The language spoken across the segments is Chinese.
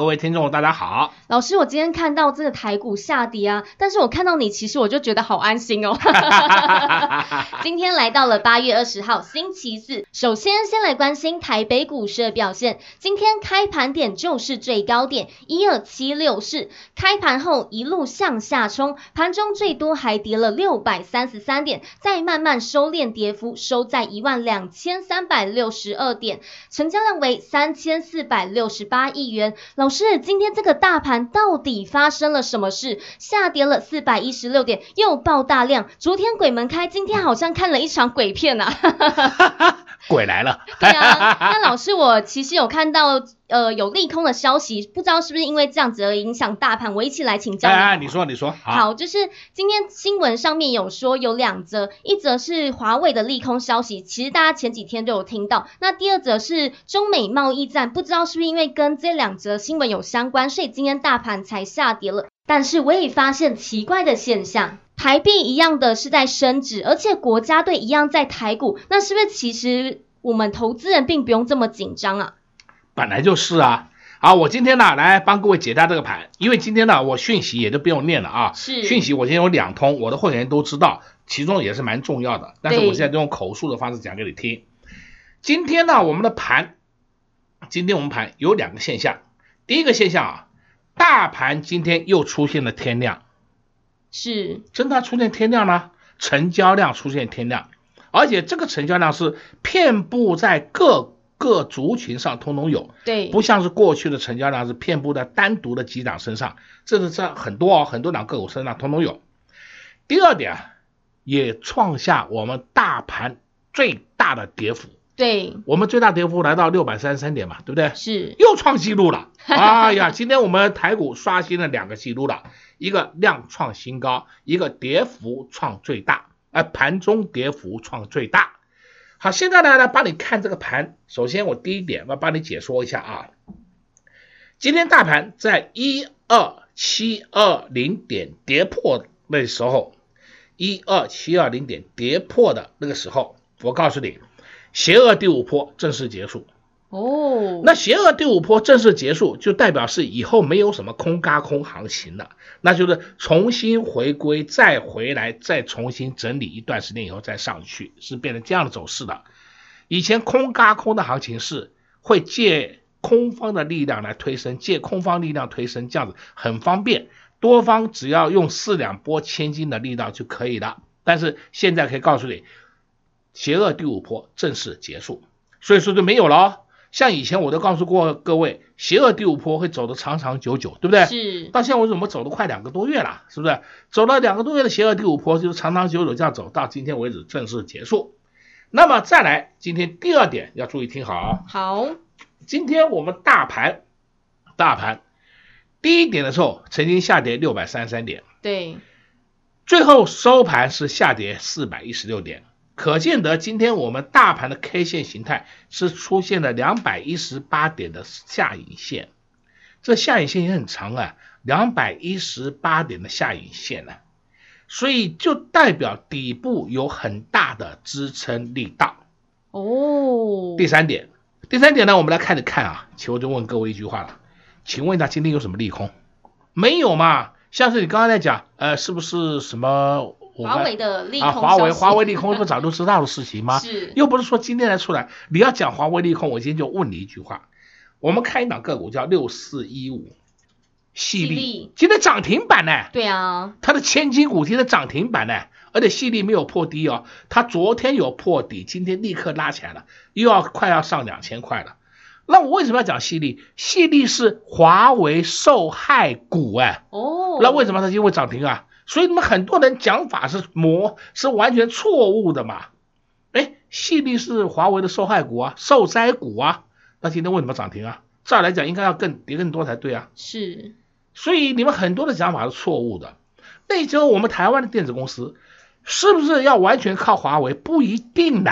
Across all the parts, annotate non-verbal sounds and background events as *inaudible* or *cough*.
各位听众，大家好。老师，我今天看到这个台股下跌啊，但是我看到你，其实我就觉得好安心哦。*laughs* 今天来到了八月二十号星期四，首先先来关心台北股市的表现。今天开盘点就是最高点一二七六四，开盘后一路向下冲，盘中最多还跌了六百三十三点，再慢慢收敛跌幅，收在一万两千三百六十二点，成交量为三千四百六十八亿元。老老师，今天这个大盘到底发生了什么事？下跌了四百一十六点，又爆大量。昨天鬼门开，今天好像看了一场鬼片啊！*laughs* *laughs* 鬼来了。对啊，*laughs* 那老师，我其实有看到呃有利空的消息，不知道是不是因为这样子而影响大盘？我一起来请教你。哎，哎，你说，你说。好，好，就是今天新闻上面有说有两则，一则是华为的利空消息，其实大家前几天都有听到。那第二则是中美贸易战，不知道是不是因为跟这两则新闻有相关，所以今天大盘才下跌了。但是我也发现奇怪的现象。台币一样的是在升值，而且国家队一样在台股，那是不是其实我们投资人并不用这么紧张啊？本来就是啊。好，我今天呢来帮各位解答这个盘，因为今天呢我讯息也就不用念了啊。是。讯息我今天有两通，我的会员都知道，其中也是蛮重要的。但是我现在就用口述的方式讲给你听。今天呢我们的盘，今天我们盘有两个现象。第一个现象啊，大盘今天又出现了天量。是，真的出现天量吗？成交量出现天量，而且这个成交量是遍布在各个族群上，通通有。对，不像是过去的成交量是遍布在单独的几档身上，这是在很多哦，很多档个股身上通通有。第二点，也创下我们大盘最大的跌幅。对，我们最大跌幅来到六百三十三点嘛，对不对？是，又创纪录了。哎呀，今天我们台股刷新了两个纪录了，一个量创新高，一个跌幅创最大，哎，盘中跌幅创最大。好，现在呢来帮你看这个盘。首先我第一点我帮你解说一下啊，今天大盘在一二七二零点跌破那时候，一二七二零点跌破的那个时候，我告诉你。邪恶第五波正式结束哦，那邪恶第五波正式结束，就代表是以后没有什么空嘎空行情了，那就是重新回归，再回来，再重新整理一段时间以后再上去，是变成这样的走势的。以前空嘎空的行情是会借空方的力量来推升，借空方力量推升，这样子很方便，多方只要用四两拨千斤的力道就可以了。但是现在可以告诉你。邪恶第五波正式结束，所以说就没有了哦。像以前我都告诉过各位，邪恶第五波会走得长长久久，对不对？是。到现在为止我们走了快两个多月了，是不是？走了两个多月的邪恶第五波，就是长长久久这样走到今天为止正式结束。那么再来，今天第二点要注意听好啊。好。今天我们大盘，大盘第一点的时候曾经下跌六百三十三点，对。最后收盘是下跌四百一十六点。可见得，今天我们大盘的 K 线形态是出现了两百一十八点的下影线，这下影线也很长啊，两百一十八点的下影线呢，所以就代表底部有很大的支撑力道。哦，第三点，第三点呢，我们来看着看啊，请我就问各位一句话了，请问一下，今天有什么利空？没有嘛？像是你刚刚在讲，呃，是不是什么？华为的利空啊，华为华为利空不早就知道的事情吗？*laughs* 是，又不是说今天才出来。你要讲华为利空，我今天就问你一句话：我们看一档个股叫六四一五，矽力，今天涨停板呢？对啊，它的千金股今天涨停板呢，而且矽力没有破低哦，它昨天有破底，今天立刻拉起来了，又要快要上两千块了。那我为什么要讲矽力？矽力是华为受害股哎，哦，那为什么它今天会涨停啊？所以你们很多人讲法是模是完全错误的嘛？哎，矽力是华为的受害股啊，受灾股啊，那今天为什么涨停啊？照来讲应该要更跌更多才对啊。是，所以你们很多的讲法是错误的。那时候我们台湾的电子公司是不是要完全靠华为？不一定的，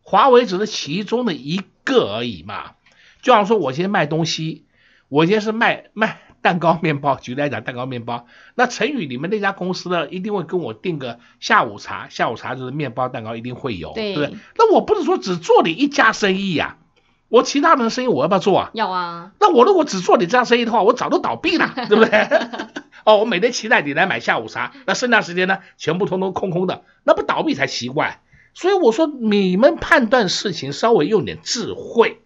华为只是其中的一个而已嘛。就像说我今天卖东西，我今天是卖卖。蛋糕、面包，举例来讲，蛋糕、面包，那陈宇，你们那家公司呢，一定会跟我订个下午茶，下午茶就是面包、蛋糕，一定会有，对，对不对？那我不是说只做你一家生意呀、啊，我其他人的生意我要不要做啊？要啊。那我如果只做你这样生意的话，我早都倒闭了，*laughs* 对不对？哦，我每天期待你来买下午茶，那剩下时间呢，全部通通空空的，那不倒闭才奇怪。所以我说，你们判断事情稍微用点智慧。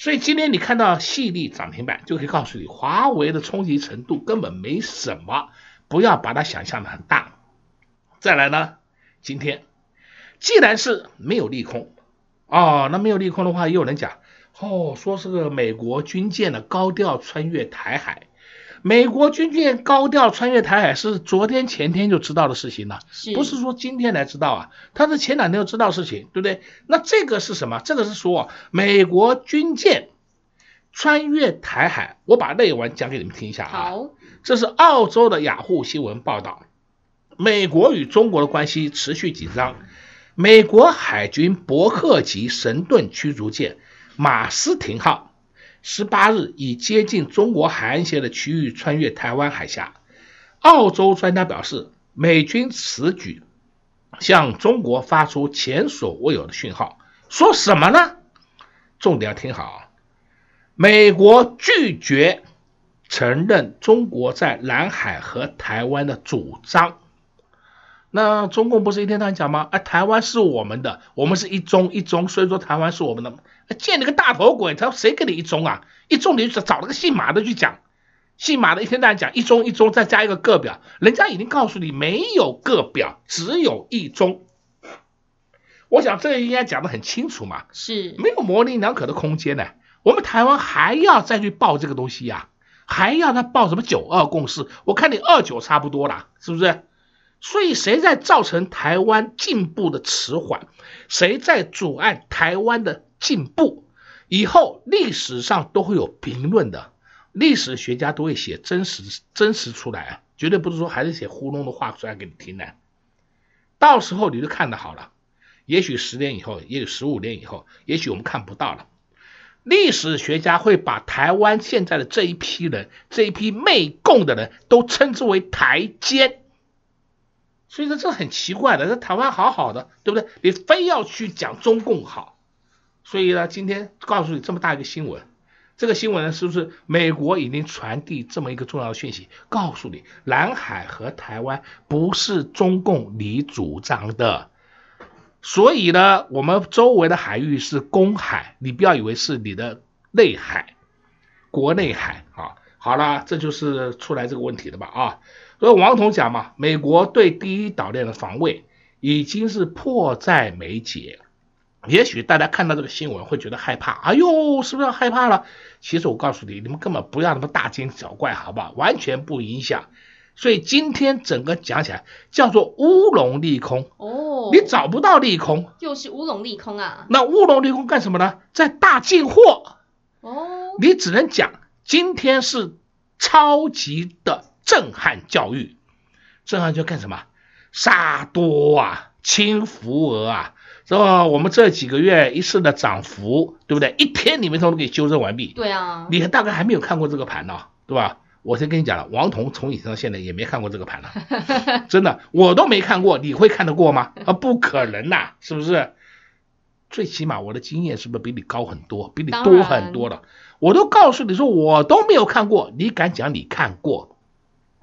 所以今天你看到细粒涨停板，就可以告诉你，华为的冲击程度根本没什么，不要把它想象的很大。再来呢，今天既然是没有利空，哦，那没有利空的话，又有人讲，哦，说是个美国军舰的高调穿越台海。美国军舰高调穿越台海是昨天前天就知道的事情了，不是说今天才知道啊，他是前两天就知道事情，对不对？那这个是什么？这个是说美国军舰穿越台海，我把内文讲给你们听一下啊。好，这是澳洲的雅虎新闻报道，美国与中国的关系持续紧张，美国海军伯克级神盾驱逐舰马斯廷号。十八日，以接近中国海岸线的区域穿越台湾海峡。澳洲专家表示，美军此举向中国发出前所未有的讯号。说什么呢？重点要听好。美国拒绝承认中国在南海和台湾的主张。那中共不是一天到晚讲吗？啊，台湾是我们的，我们是一中一中，所以说台湾是我们的。见你个大头鬼，他谁跟你一中啊？一中你就找了个姓马的去讲，姓马的一天到晚讲一中一中，再加一个个表，人家已经告诉你没有个表，只有一中。我想这个应该讲得很清楚嘛，是没有模棱两可的空间呢。我们台湾还要再去报这个东西呀、啊？还要他报什么九二共识？我看你二九差不多了，是不是？所以谁在造成台湾进步的迟缓？谁在阻碍台湾的？进步以后，历史上都会有评论的，历史学家都会写真实真实出来啊，绝对不是说还是写糊弄的话出来给你听的。到时候你就看得好了，也许十年以后，也许十五年以后，也许我们看不到了。历史学家会把台湾现在的这一批人，这一批媚共的人都称之为台奸。所以说这很奇怪的，这台湾好好的，对不对？你非要去讲中共好。所以呢，今天告诉你这么大一个新闻，这个新闻呢，是不是美国已经传递这么一个重要的讯息，告诉你，南海和台湾不是中共你主张的，所以呢，我们周围的海域是公海，你不要以为是你的内海，国内海啊。好了，这就是出来这个问题的吧啊。所以王彤讲嘛，美国对第一岛链的防卫已经是迫在眉睫。也许大家看到这个新闻会觉得害怕，哎呦，是不是要害怕了？其实我告诉你，你们根本不要那么大惊小怪，好不好？完全不影响。所以今天整个讲起来叫做乌龙利空哦，你找不到利空，又是乌龙利空啊？那乌龙利空干什么呢？在大进货哦，你只能讲今天是超级的震撼教育，震撼就干什么？杀多啊，轻浮额啊。是吧？我们这几个月一次的涨幅，对不对？一天里面都能给修正完毕。对啊，你大概还没有看过这个盘呢，对吧？我先跟你讲了，王彤从以前到现在也没看过这个盘了，*laughs* 真的，我都没看过，你会看得过吗？啊，不可能呐，是不是？最起码我的经验是不是比你高很多，比你多很多了？我都告诉你说，我都没有看过，你敢讲你看过？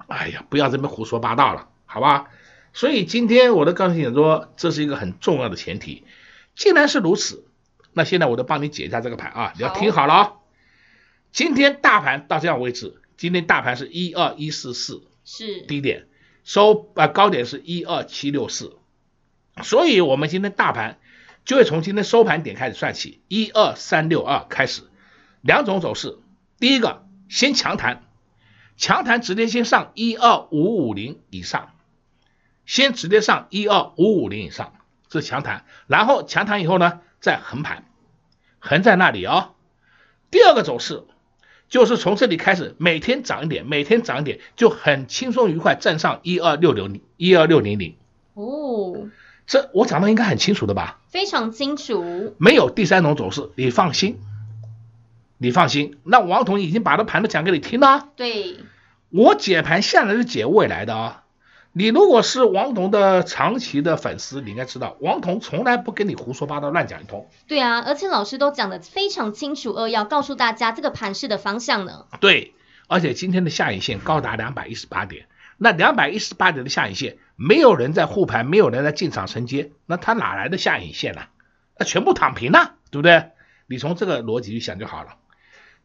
哎呀，不要这么胡说八道了，好吧？所以今天我都告诉你说，这是一个很重要的前提。既然是如此，那现在我就帮你解一下这个盘啊，你要听好了啊。今天大盘到这样为止，今天大盘是一二一四四，是低点，收啊高点是一二七六四，所以我们今天大盘就会从今天收盘点开始算起，一二三六二开始，两种走势，第一个先强弹，强弹直接先上一二五五零以上，先直接上一二五五零以上，这是强弹，然后强弹以后呢，再横盘，横在那里哦。第二个走势就是从这里开始，每天涨一点，每天涨一点，就很轻松愉快站上一二六六零一二六零零。哦，这我讲的应该很清楚的吧？非常清楚，没有第三种走势，你放心。你放心，那王彤已经把这盘都讲给你听了。对，我解盘向来是解未来的啊。你如果是王彤的长期的粉丝，你应该知道，王彤从来不跟你胡说八道乱讲一通。对啊，而且老师都讲得非常清楚，扼要告诉大家这个盘势的方向呢。对，而且今天的下影线高达两百一十八点，那两百一十八点的下影线，没有人在护盘，没有人在进场承接，那他哪来的下影线呢？那全部躺平了，对不对？你从这个逻辑去想就好了。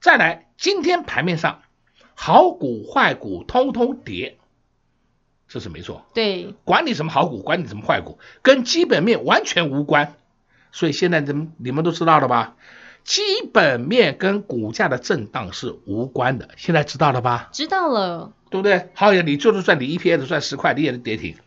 再来，今天盘面上好股坏股通通跌，这是没错。对，管你什么好股，管你什么坏股，跟基本面完全无关。所以现在怎么你们都知道了吧？基本面跟股价的震荡是无关的，现在知道了吧？知道了，对不对？好，你就是赚你 EPS 赚十块，你也是跌停，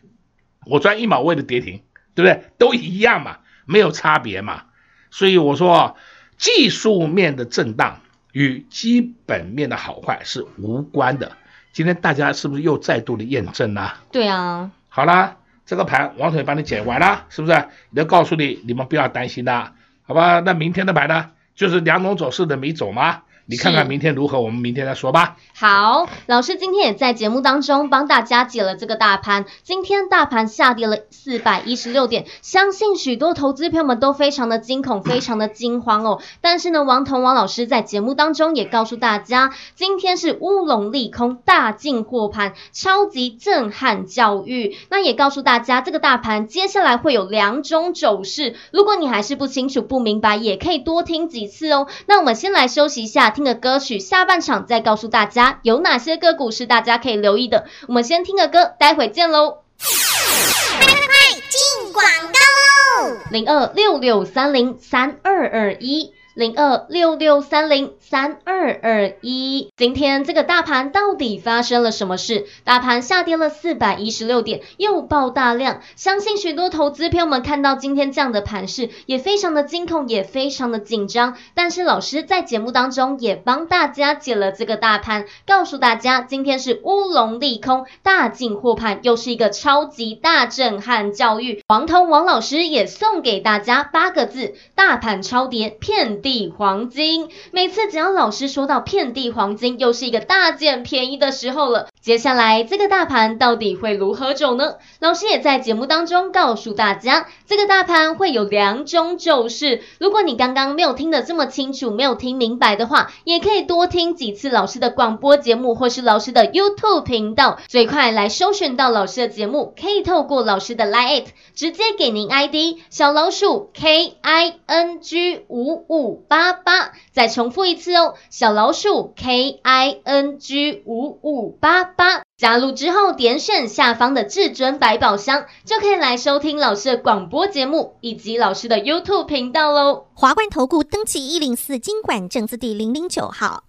我赚一毛我也是跌停，对不对？都一样嘛，没有差别嘛。所以我说，技术面的震荡。与基本面的好坏是无关的。今天大家是不是又再度的验证了？对啊。好了，这个盘王腿帮你解完了，是不是？都告诉你，你们不要担心的，好吧？那明天的盘呢，就是两种走势的没走吗？你看看明天如何，我们明天再说吧。好，老师今天也在节目当中帮大家解了这个大盘。今天大盘下跌了四百一十六点，相信许多投资朋友们都非常的惊恐，*laughs* 非常的惊慌哦。但是呢，王彤王老师在节目当中也告诉大家，今天是乌龙利空，大进货盘，超级震撼教育。那也告诉大家，这个大盘接下来会有两种走势。如果你还是不清楚、不明白，也可以多听几次哦。那我们先来休息一下。听个歌曲，下半场再告诉大家有哪些个股是大家可以留意的。我们先听个歌，待会见喽！快快快，进广告喽！零二六六三零三二二一。零二六六三零三二二一，今天这个大盘到底发生了什么事？大盘下跌了四百一十六点，又爆大量。相信许多投资朋友们看到今天这样的盘势，也非常的惊恐，也非常的紧张。但是老师在节目当中也帮大家解了这个大盘，告诉大家今天是乌龙利空，大进货盘，又是一个超级大震撼教育。王彤王老师也送给大家八个字：大盘超跌，骗地黄金，每次只要老师说到遍地黄金，又是一个大捡便宜的时候了。接下来这个大盘到底会如何走呢？老师也在节目当中告诉大家，这个大盘会有两种走势。如果你刚刚没有听得这么清楚，没有听明白的话，也可以多听几次老师的广播节目，或是老师的 YouTube 频道，最快来搜寻到老师的节目，可以透过老师的 Line 直接给您 ID 小老鼠 K I N G 五五八八，再重复一次哦，小老鼠 K I N G 五五八。八加入之后，点选下方的至尊百宝箱，就可以来收听老师的广播节目以及老师的 YouTube 频道喽。华冠投顾登记一零四金管证字第零零九号，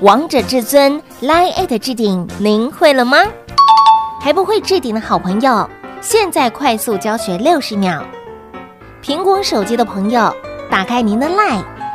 王者至尊 Line@ 置顶，您会了吗？还不会置顶的好朋友，现在快速教学六十秒。苹果手机的朋友，打开您的 Line，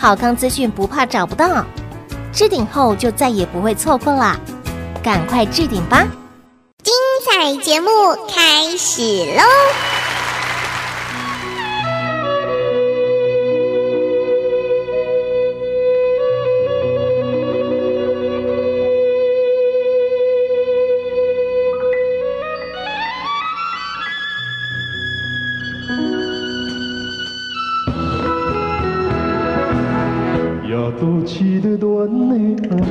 好康资讯不怕找不到，置顶后就再也不会错过啦。赶快置顶吧！精彩节目开始喽！站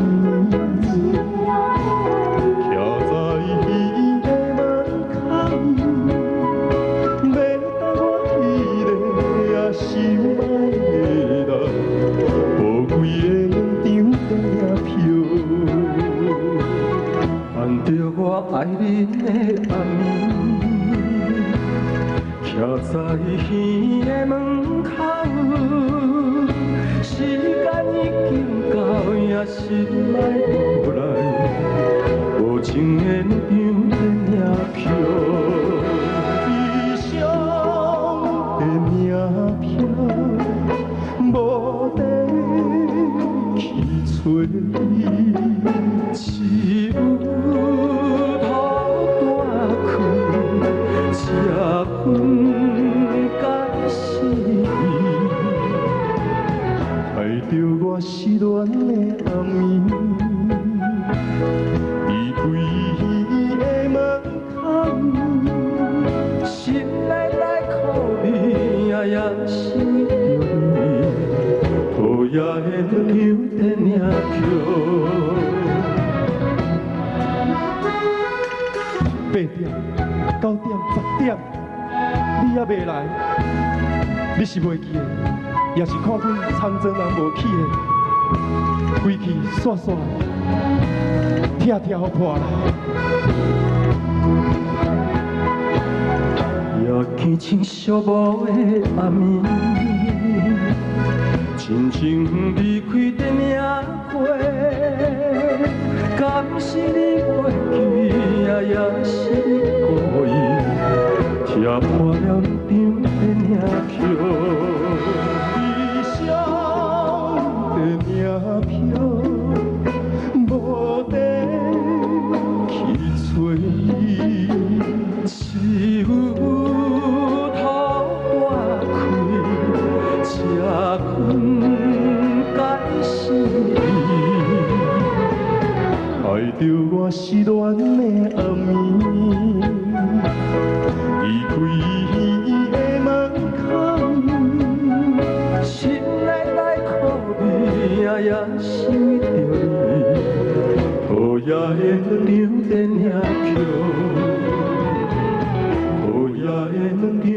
在伊的门口我爱人。张伴着我爱的暗站在伊的门口时间已经也心来无来，无情的让人也飘。煞煞，拆拆好破啦。也记清寂寞的暗暝，亲情离开电影会，敢是你袂记，也也是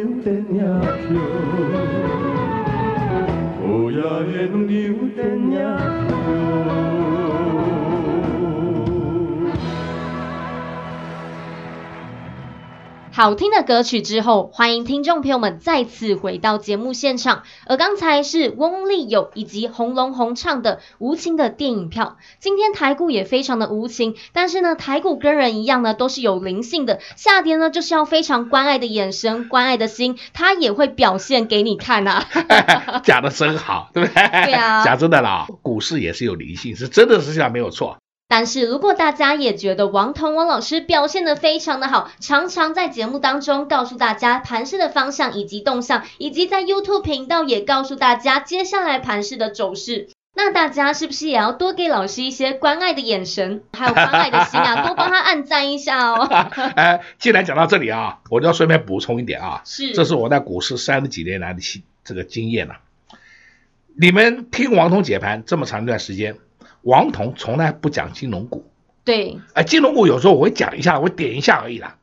you been 好听的歌曲之后，欢迎听众朋友们再次回到节目现场。而刚才是翁立友以及洪龙红唱的《无情的电影票》。今天台股也非常的无情，但是呢，台股跟人一样呢，都是有灵性的。下跌呢，就是要非常关爱的眼神、关爱的心，它也会表现给你看呐、啊。*laughs* 讲的真好，对不对？对啊，讲真的啦，股市也是有灵性，是真的是这样没有错。但是如果大家也觉得王彤王老师表现的非常的好，常常在节目当中告诉大家盘势的方向以及动向，以及在 YouTube 频道也告诉大家接下来盘势的走势，那大家是不是也要多给老师一些关爱的眼神，还有关爱的心啊，多帮他按赞一下哦。哎，既然讲到这里啊，我就要顺便补充一点啊，是，这是我在股市三十几年来的这个经验呐、啊。你们听王彤解盘这么长一段时间。王彤从来不讲金融股，对，哎，金融股有时候我会讲一下，我点一下而已啦。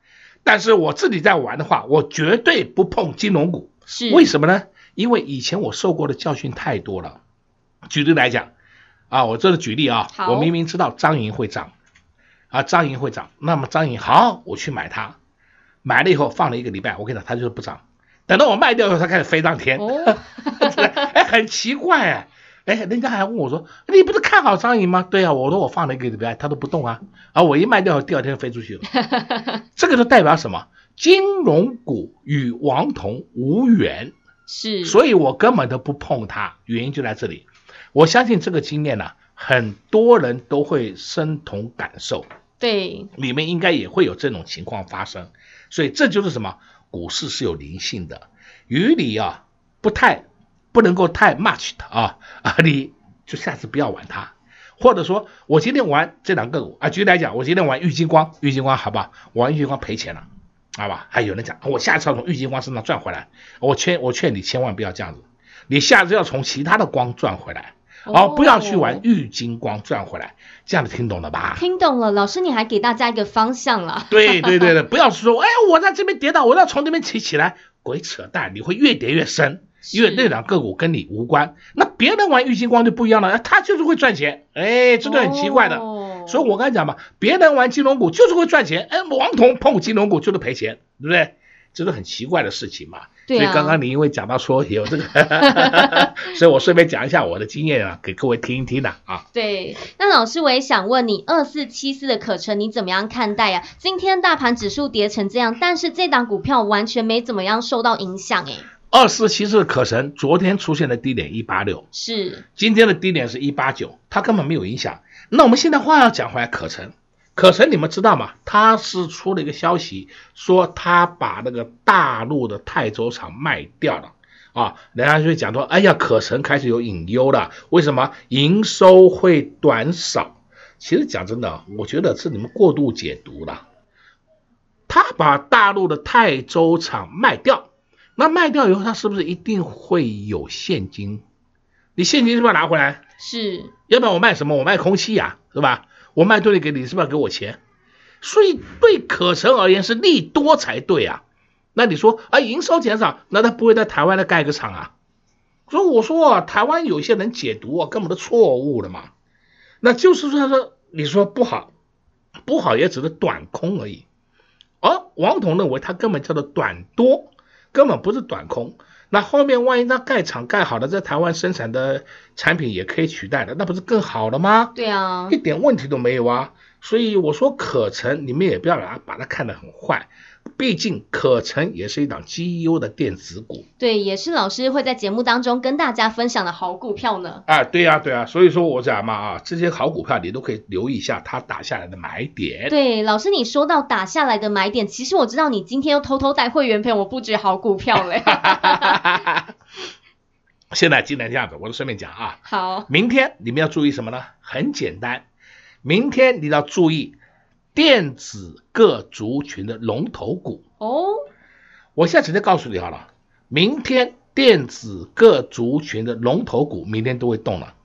但是我自己在玩的话，我绝对不碰金融股。是，为什么呢？因为以前我受过的教训太多了。举例来讲，啊，我这是举例啊，我明明知道张营会涨，啊，张营会涨，那么张营好，我去买它，买了以后放了一个礼拜，我跟你讲，它就是不涨。等到我卖掉以后，它开始飞上天，哦、*laughs* 哎，很奇怪哎。哎，人家还问我说：“你不是看好张颖吗？”对啊，我说我放了一个礼拜，它都不动啊。啊，我一卖掉，第二天飞出去了。*laughs* 这个就代表什么？金融股与王彤无缘，是，所以我根本都不碰它。原因就在这里。我相信这个经验呢、啊，很多人都会深同感受。对，里面应该也会有这种情况发生。所以这就是什么？股市是有灵性的，与你啊不太。不能够太 much 的啊啊！你就下次不要玩它，或者说我今天玩这两个股啊，举例来讲，我今天玩玉金光，玉金光好吧？我玩玉金光赔钱了，好吧？还有人讲，我下次要从玉金光身上赚回来，我劝我劝你千万不要这样子，你下次要从其他的光赚回来，哦，不要去玩玉金光赚回来，这样子听懂了吧？听懂了，老师你还给大家一个方向了。对对对 *laughs* 对，不要说哎，我在这边跌倒，我要从这边起起来，鬼扯淡，你会越跌越深。因为那两个股跟你无关，那别人玩玉晶光就不一样了，他就是会赚钱，哎，这就很奇怪的。所以我刚才讲嘛，别人玩金融股就是会赚钱，哎，王彤碰金融股就是赔钱，对不对？这是很奇怪的事情嘛。对啊。所以刚刚你因为讲到说有这个，*laughs* 所以我顺便讲一下我的经验啊，给各位听一听的啊。对，那老师我也想问你，二四七四的可成你怎么样看待呀、啊？今天大盘指数跌成这样，但是这档股票完全没怎么样受到影响诶。二四七四的可成昨天出现的低点一八六，是今天的低点是一八九，它根本没有影响。那我们现在话要讲回来，可成，可成你们知道吗？他是出了一个消息，说他把那个大陆的泰州厂卖掉了啊，人家就会讲说，哎呀，可成开始有隐忧了，为什么营收会短少？其实讲真的，我觉得是你们过度解读了。他把大陆的泰州厂卖掉。那卖掉以后，它是不是一定会有现金？你现金是不是要拿回来？是，要不然我卖什么？我卖空气呀，是吧？我卖对了给你，是不是要给我钱？所以对可成而言是利多才对啊。那你说啊，营收减少，那他不会在台湾再盖个厂啊？所以我说啊，台湾有些人解读啊，根本都错误了嘛。那就是说，他说你说不好，不好也只是短空而已。而王彤认为他根本叫做短多。根本不是短空，那后面万一那盖厂盖好了，在台湾生产的产品也可以取代的，那不是更好了吗？对啊，一点问题都没有啊。所以我说可成，你们也不要把它把它看得很坏。毕竟可成也是一档绩优的电子股，对，也是老师会在节目当中跟大家分享的好股票呢。啊，对呀、啊，对呀、啊，所以说我讲嘛啊，这些好股票你都可以留意一下它打下来的买点。对，老师你说到打下来的买点，其实我知道你今天又偷偷带会员朋友我布置好股票嘞。*laughs* *laughs* 现在既然这样子，我就顺便讲啊。好，明天你们要注意什么呢？很简单，明天你要注意。电子各族群的龙头股哦，我现在直接告诉你好了，明天电子各族群的龙头股明天都会动了，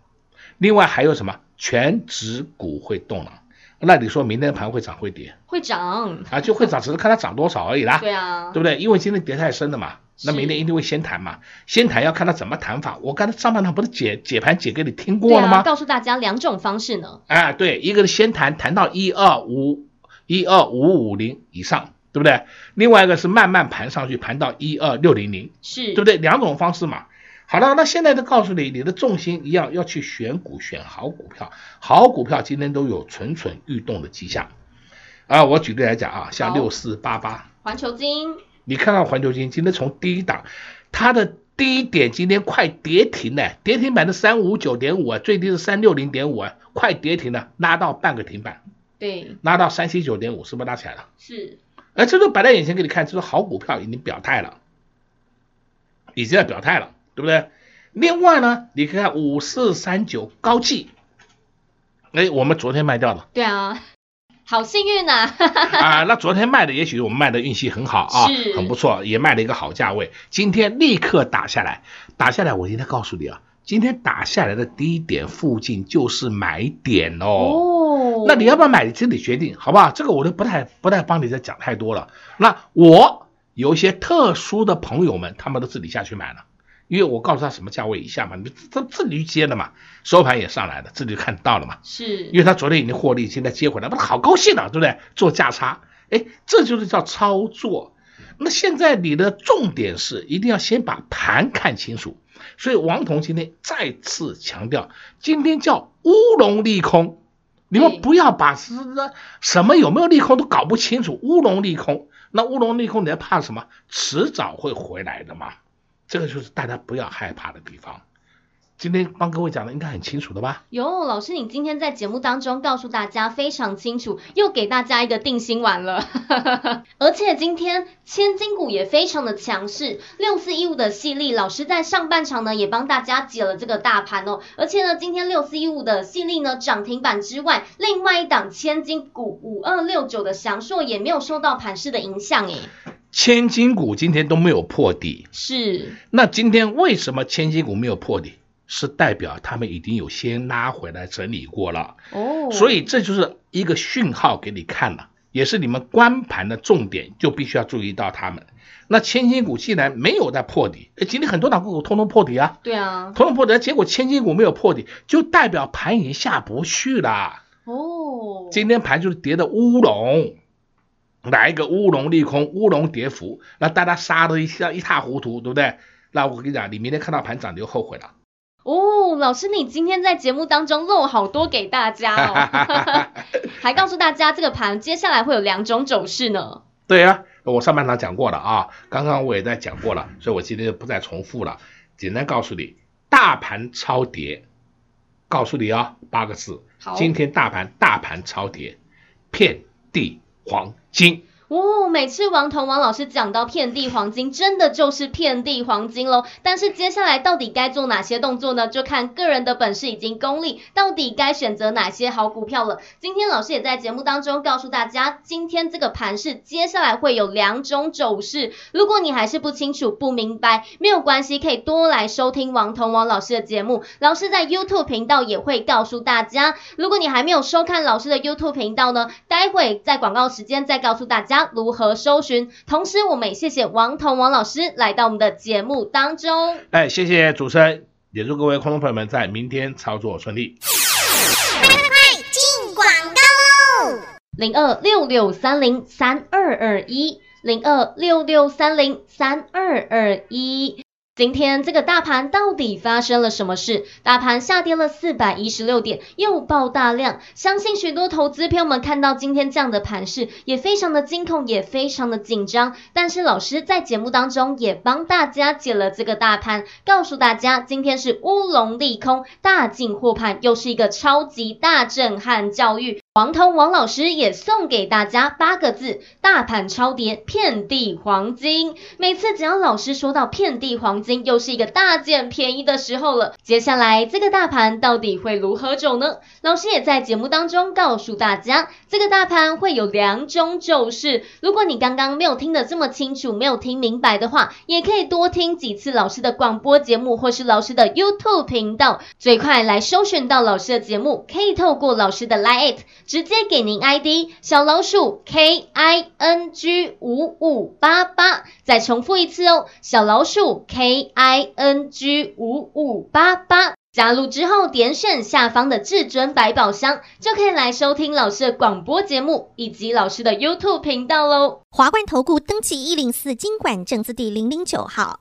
另外还有什么全指股会动了？那你说明天盘会涨会跌？会涨啊，就会涨，只是看它涨多少而已啦。对啊，对不对？因为今天跌太深了嘛，那明天一定会先谈嘛，先谈要看他怎么谈法。我刚才上半场不是解解盘解给你听过了吗？啊、告诉大家两种方式呢。哎，对，一个是先谈，谈到一二五。一二五五零以上，对不对？另外一个是慢慢盘上去，盘到一二六零零，是对不对？两种方式嘛。好了，那现在就告诉你，你的重心一样要去选股，选好股票。好股票今天都有蠢蠢欲动的迹象啊！我举例来讲啊，像六四八八环球晶，你看看环球金今天从低档，它的低点今天快跌停了，跌停板的三五九点五啊，最低是三六零点五啊，快跌停了，拉到半个停板。对，拉到三七九点五，是不是拉起来了？是，哎，这都摆在眼前给你看，这是好股票已经表态了，已经在表态了，对不对？另外呢，你看看五四三九高技，哎，我们昨天卖掉了。对啊，好幸运呐！啊，那昨天卖的，也许我们卖的运气很好啊，很不错，也卖了一个好价位。今天立刻打下来，打下来，我今天告诉你啊。今天打下来的低点附近就是买点哦。哦，那你要不要买？你自己决定，好不好？这个我都不太不太帮你再讲太多了。那我有一些特殊的朋友们，他们都自己下去买了，因为我告诉他什么价位以下嘛，你自自己去接了嘛，收盘也上来了，自己就看到了嘛。是，因为他昨天已经获利，现在接回来，不是好高兴啊，对不对？做价差，哎，这就是叫操作。那现在你的重点是一定要先把盘看清楚。所以王彤今天再次强调，今天叫乌龙利空，你们不要把是什么有没有利空都搞不清楚，乌龙利空，那乌龙利空你还怕什么？迟早会回来的嘛，这个就是大家不要害怕的地方。今天帮各位讲的应该很清楚的吧？有老师，你今天在节目当中告诉大家非常清楚，又给大家一个定心丸了。*laughs* 而且今天千金股也非常的强势，六四一五的矽力老师在上半场呢也帮大家解了这个大盘哦。而且呢，今天六四一五的矽力呢涨停板之外，另外一档千金股五二六九的祥硕也没有受到盘势的影响诶。千金股今天都没有破底，是。那今天为什么千金股没有破底？是代表他们已经有先拉回来整理过了哦，所以这就是一个讯号给你看了，也是你们观盘的重点，就必须要注意到他们。那千金股既然没有在破底，哎，今天很多档个股通通破底啊，对啊，通通破底，结果千金股没有破底，就代表盘已经下不去了。哦，今天盘就是跌的乌龙，来一个乌龙利空，乌龙跌幅，那大家杀的一下一塌糊涂，对不对？那我跟你讲，你明天看到盘涨，你就后悔了。哦，老师，你今天在节目当中漏好多给大家哦，*laughs* *laughs* 还告诉大家这个盘接下来会有两种走势呢。对啊，我上半场讲过了啊，刚刚我也在讲过了，所以我今天就不再重复了，简单告诉你，大盘超跌，告诉你啊，八个字，今天大盘大盘超跌，遍地黄金。哦，每次王彤王老师讲到遍地黄金，真的就是遍地黄金喽。但是接下来到底该做哪些动作呢？就看个人的本事以及功力，到底该选择哪些好股票了。今天老师也在节目当中告诉大家，今天这个盘是接下来会有两种走势。如果你还是不清楚、不明白，没有关系，可以多来收听王彤王老师的节目。老师在 YouTube 频道也会告诉大家。如果你还没有收看老师的 YouTube 频道呢，待会在广告时间再告诉大家。如何搜寻？同时，我们也谢谢王彤王老师来到我们的节目当中。哎，谢谢主持人，也祝各位观众朋友们在明天操作顺利。快快快，进广告喽！零二六六三零三二二一，零二六六三零三二二一。今天这个大盘到底发生了什么事？大盘下跌了四百一十六点，又爆大量。相信许多投资朋友们看到今天这样的盘势，也非常的惊恐，也非常的紧张。但是老师在节目当中也帮大家解了这个大盘，告诉大家今天是乌龙利空，大进货盘，又是一个超级大震撼教育。王彤王老师也送给大家八个字：大盘超跌，遍地黄金。每次只要老师说到遍地黄金，又是一个大捡便宜的时候了。接下来这个大盘到底会如何走呢？老师也在节目当中告诉大家，这个大盘会有两种走势。如果你刚刚没有听得这么清楚，没有听明白的话，也可以多听几次老师的广播节目，或是老师的 YouTube 频道，最快来搜寻到老师的节目，可以透过老师的 Line 直接给您 ID 小老鼠 K I N G 五五八八，再重复一次哦，小老鼠 K I N G 五五八八，加入之后点选下方的至尊百宝箱，就可以来收听老师的广播节目以及老师的 YouTube 频道喽。华冠投顾登记一零四经管证字第零零九号。